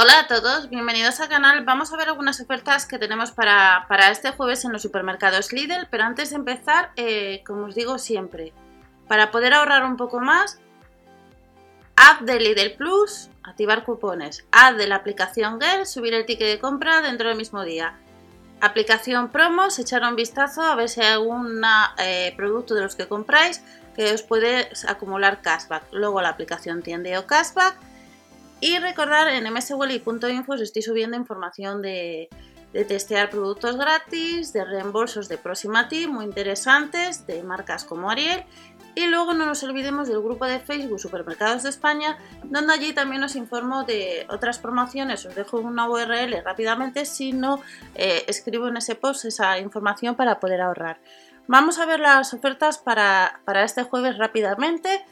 Hola a todos, bienvenidos al canal. Vamos a ver algunas ofertas que tenemos para, este jueves en los supermercados Lidl, pero antes de empezar, eh, como os digo siempre, para poder ahorrar un poco más, app de Lidl Plus, activar cupones, app de la aplicación Girl, subir el ticket de compra dentro del mismo día. Aplicación promos, echar un vistazo a ver si hay algún eh, producto de los que compráis que os puede acumular cashback. Luego la aplicación tiende o cashback y recordar en mswelly.info os estoy subiendo información de, testear productos gratis, de reembolsos de Proximati muy interesantes, de marcas como Ariel. Y luego no nos olvidemos del grupo de Facebook Supermercados de España, donde allí también os informo de otras promociones. Os dejo una URL rápidamente, si no eh, escribo en ese post esa información para poder ahorrar. Vamos a ver las ofertas para, para este jueves rápidamente.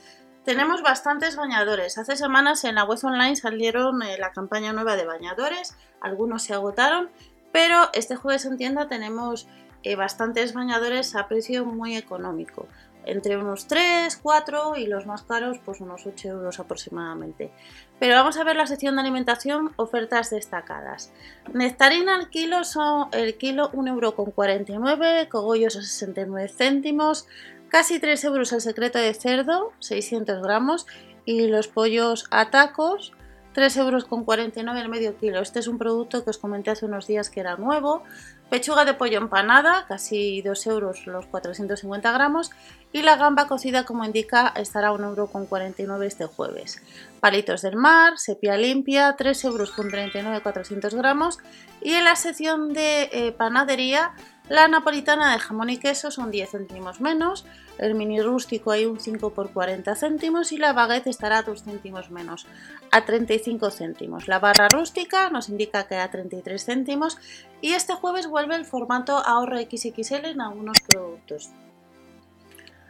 Tenemos bastantes bañadores. Hace semanas en la web online salieron eh, la campaña nueva de bañadores, algunos se agotaron, pero este jueves en tienda tenemos eh, bastantes bañadores a precio muy económico, entre unos 3, 4 y los más caros pues unos 8 euros aproximadamente. Pero vamos a ver la sección de alimentación, ofertas destacadas. Nectarina al kilo son el kilo 1,49 euro, cogollos a 69 céntimos, Casi 3 euros el secreto de cerdo, 600 gramos, y los pollos a tacos, 3 euros con 49 el medio kilo. Este es un producto que os comenté hace unos días que era nuevo. Pechuga de pollo empanada, casi 2 euros los 450 gramos. Y la gamba cocida, como indica, estará a 1 euro con 49 este jueves. Palitos del mar, sepia limpia, 3 euros con 39 400 gramos. Y en la sección de eh, panadería, la napolitana de jamón y queso son 10 céntimos menos, el mini rústico hay un 5 por 40 céntimos y la baguette estará a 2 céntimos menos, a 35 céntimos. La barra rústica nos indica que a 33 céntimos y este jueves vuelve el formato ahorro XXL en algunos productos.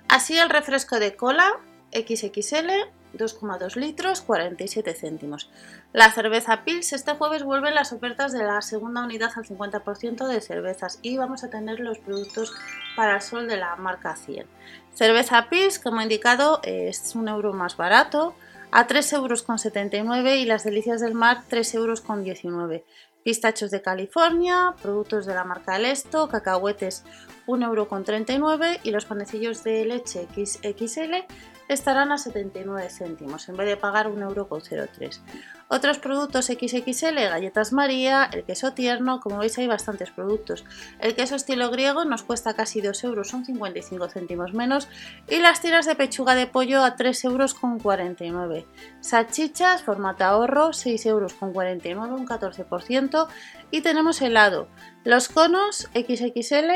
Así el refresco de cola XXL 2,2 litros, 47 céntimos. La cerveza Pils este jueves vuelven las ofertas de la segunda unidad al 50% de cervezas y vamos a tener los productos para el sol de la marca 100. Cerveza Pils, como he indicado, es un euro más barato, a 3,79 euros y las delicias del mar 3,19 euros. Pistachos de California, productos de la marca Lesto, cacahuetes 1,39 euro y los panecillos de leche XXL estarán a 79 céntimos en vez de pagar 1,03€. Otros productos XXL, galletas María, el queso tierno, como veis hay bastantes productos. El queso estilo griego nos cuesta casi 2 euros, son 55 céntimos menos. Y las tiras de pechuga de pollo a 3 euros con 49. Salchichas, formato ahorro, 6 euros con 49, un 14%. Y tenemos helado. Los conos XXL,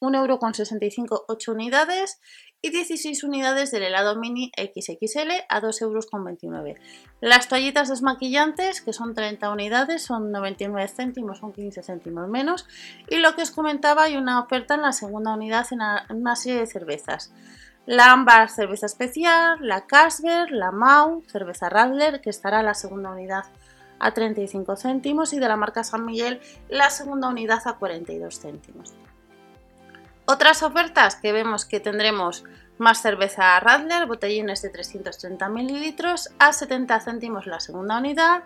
1 euro con 65, 8 unidades y 16 unidades del helado mini XXL a 2,29 euros. Las toallitas desmaquillantes, que son 30 unidades, son 99 céntimos, son 15 céntimos menos. Y lo que os comentaba, hay una oferta en la segunda unidad en una serie de cervezas. La Ambar cerveza especial, la Casper, la Mau, cerveza Radler, que estará la segunda unidad a 35 céntimos y de la marca San Miguel la segunda unidad a 42 céntimos. Otras ofertas que vemos que tendremos más cerveza Radler, botellines de 330 mililitros a 70 céntimos la segunda unidad,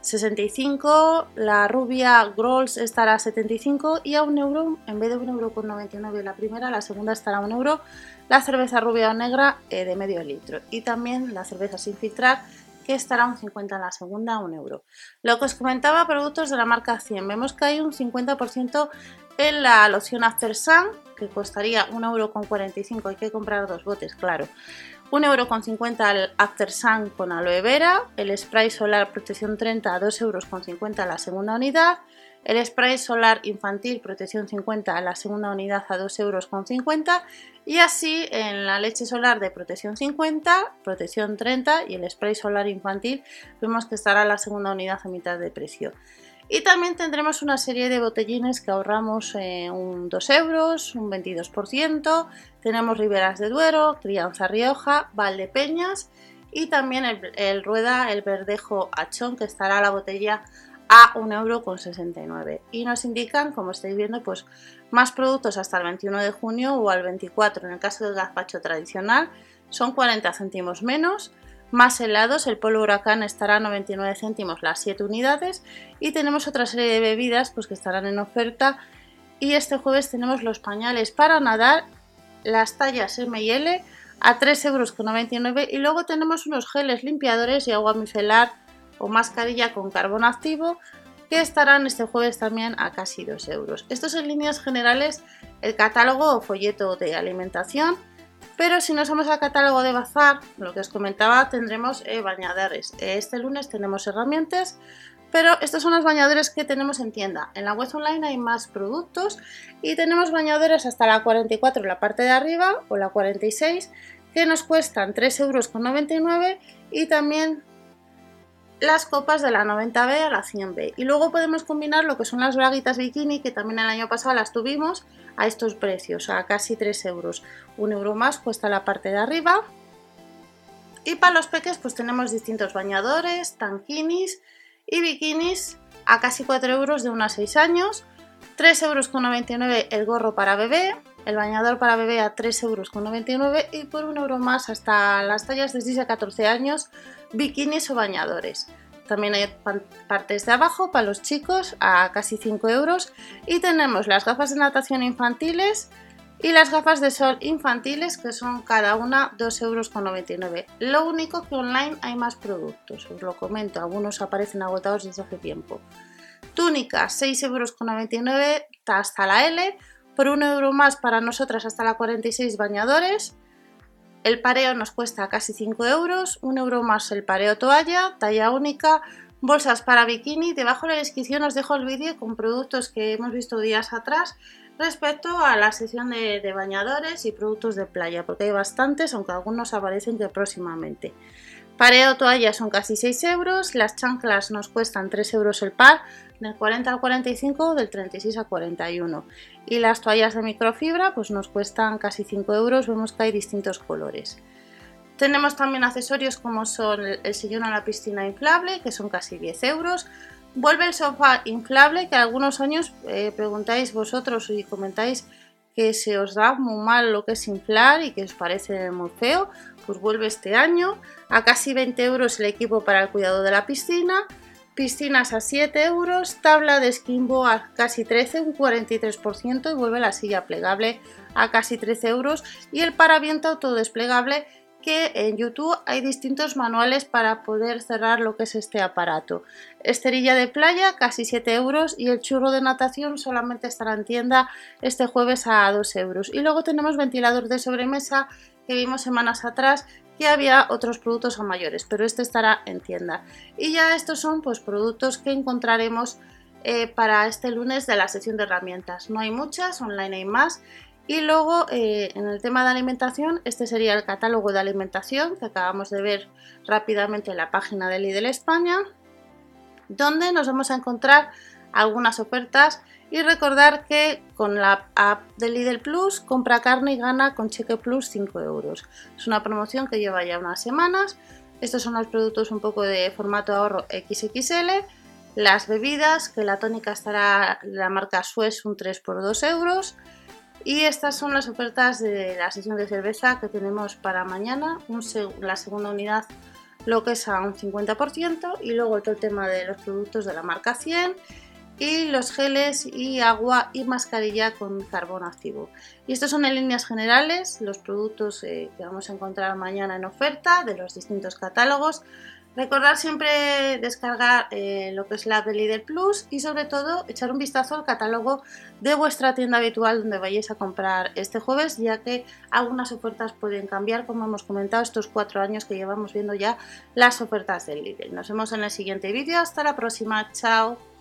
65, la rubia Grolls estará a 75 y a 1 euro, en vez de 1 euro con 99 la primera, la segunda estará a 1 euro, la cerveza rubia o negra eh, de medio litro y también la cerveza sin filtrar que estará a un 50 en la segunda a 1 euro. Lo que os comentaba, productos de la marca 100, vemos que hay un 50% en la loción After Sun, que costaría 1,45€, hay que comprar dos botes, claro. 1,50€ el After Sun con aloe vera, el spray solar protección 30 a 2,50€ la segunda unidad, el spray solar infantil protección 50 a la segunda unidad a 2,50€ y así en la leche solar de protección 50, protección 30 y el spray solar infantil vemos que estará la segunda unidad a mitad de precio. Y también tendremos una serie de botellines que ahorramos eh, un 2 euros, un 22%. Tenemos Riberas de Duero, Crianza Rioja, Valdepeñas y también el, Rueda, el Verdejo Achón, que estará la botella a 1,69€. Y nos indican, como estáis viendo, pues más productos hasta el 21 de junio o al 24. En el caso del gazpacho tradicional son 40 céntimos menos más helados, el polvo huracán estará a 99 céntimos las 7 unidades y tenemos otra serie de bebidas pues, que estarán en oferta. Y este jueves tenemos los pañales para nadar, las tallas M y L a 3,99 euros y luego tenemos unos geles limpiadores y agua micelar o mascarilla con carbón activo que estarán este jueves también a casi 2 euros. Esto es en líneas generales el catálogo o folleto de alimentación pero si nos vamos al catálogo de bazar, lo que os comentaba, tendremos eh, bañadores. Este lunes tenemos herramientas, pero estos son los bañadores que tenemos en tienda. En la web online hay más productos y tenemos bañadores hasta la 44 en la parte de arriba o la 46 que nos cuestan 3,99 euros y también las copas de la 90B a la 100B. Y luego podemos combinar lo que son las braguitas bikini, que también el año pasado las tuvimos, a estos precios, a casi 3 euros. Un euro más cuesta la parte de arriba. Y para los peques pues tenemos distintos bañadores, tanquinis y bikinis a casi 4 euros de 1 a 6 años. 3,99 euros el gorro para bebé, el bañador para bebé a 3,99 euros y por un euro más hasta las tallas de 6 a 14 años, bikinis o bañadores. También hay partes de abajo para los chicos a casi 5 euros. Y tenemos las gafas de natación infantiles y las gafas de sol infantiles que son cada una 2,99 euros. Lo único que online hay más productos, os lo comento, algunos aparecen agotados desde hace tiempo. Túnica 6,99 euros hasta la L, por 1 euro más para nosotras hasta la 46 bañadores. El pareo nos cuesta casi 5 euros, 1 euro más el pareo toalla, talla única, bolsas para bikini. Debajo de la descripción os dejo el vídeo con productos que hemos visto días atrás respecto a la sesión de, de, bañadores y productos de playa, porque hay bastantes, aunque algunos aparecen que próximamente. Pareo toalla son casi 6 euros, las chanclas nos cuestan 3 euros el par, del 40 al 45, del 36 al 41. Y las toallas de microfibra pues nos cuestan casi 5 euros, vemos que hay distintos colores. Tenemos también accesorios como son el sillón a la piscina inflable, que son casi 10 euros. Vuelve el sofá inflable, que algunos años eh, preguntáis vosotros y comentáis que se os da muy mal lo que es inflar y que os parece muy feo, pues vuelve este año. A casi 20 euros el equipo para el cuidado de la piscina piscinas a 7 euros, tabla de skimbo a casi 13, un 43% y vuelve la silla plegable a casi 13 euros y el paraviento autodesplegable que en YouTube hay distintos manuales para poder cerrar lo que es este aparato. Esterilla de playa casi 7 euros y el churro de natación solamente estará en tienda este jueves a 2 euros. Y luego tenemos ventilador de sobremesa que vimos semanas atrás que había otros productos a mayores, pero este estará en tienda. Y ya estos son pues productos que encontraremos eh, para este lunes de la sección de herramientas. No hay muchas, online hay más. Y luego eh, en el tema de alimentación, este sería el catálogo de alimentación que acabamos de ver rápidamente en la página de Lidl España, donde nos vamos a encontrar algunas ofertas y recordar que con la app de Lidl Plus compra carne y gana con cheque plus 5 euros. Es una promoción que lleva ya unas semanas. Estos son los productos un poco de formato ahorro XXL. Las bebidas, que la tónica estará la marca Suez un 3 por 2 euros. Y estas son las ofertas de la sesión de cerveza que tenemos para mañana. la segunda unidad lo que es a un 50% y luego todo el tema de los productos de la marca 100 y los geles y agua y mascarilla con carbón activo. Y estos son en líneas generales los productos eh, que vamos a encontrar mañana en oferta de los distintos catálogos. Recordar siempre descargar eh, lo que es la app de Lidl Plus y sobre todo echar un vistazo al catálogo de vuestra tienda habitual donde vayáis a comprar este jueves ya que algunas ofertas pueden cambiar como hemos comentado estos cuatro años que llevamos viendo ya las ofertas del Lidl. Nos vemos en el siguiente vídeo, hasta la próxima, chao.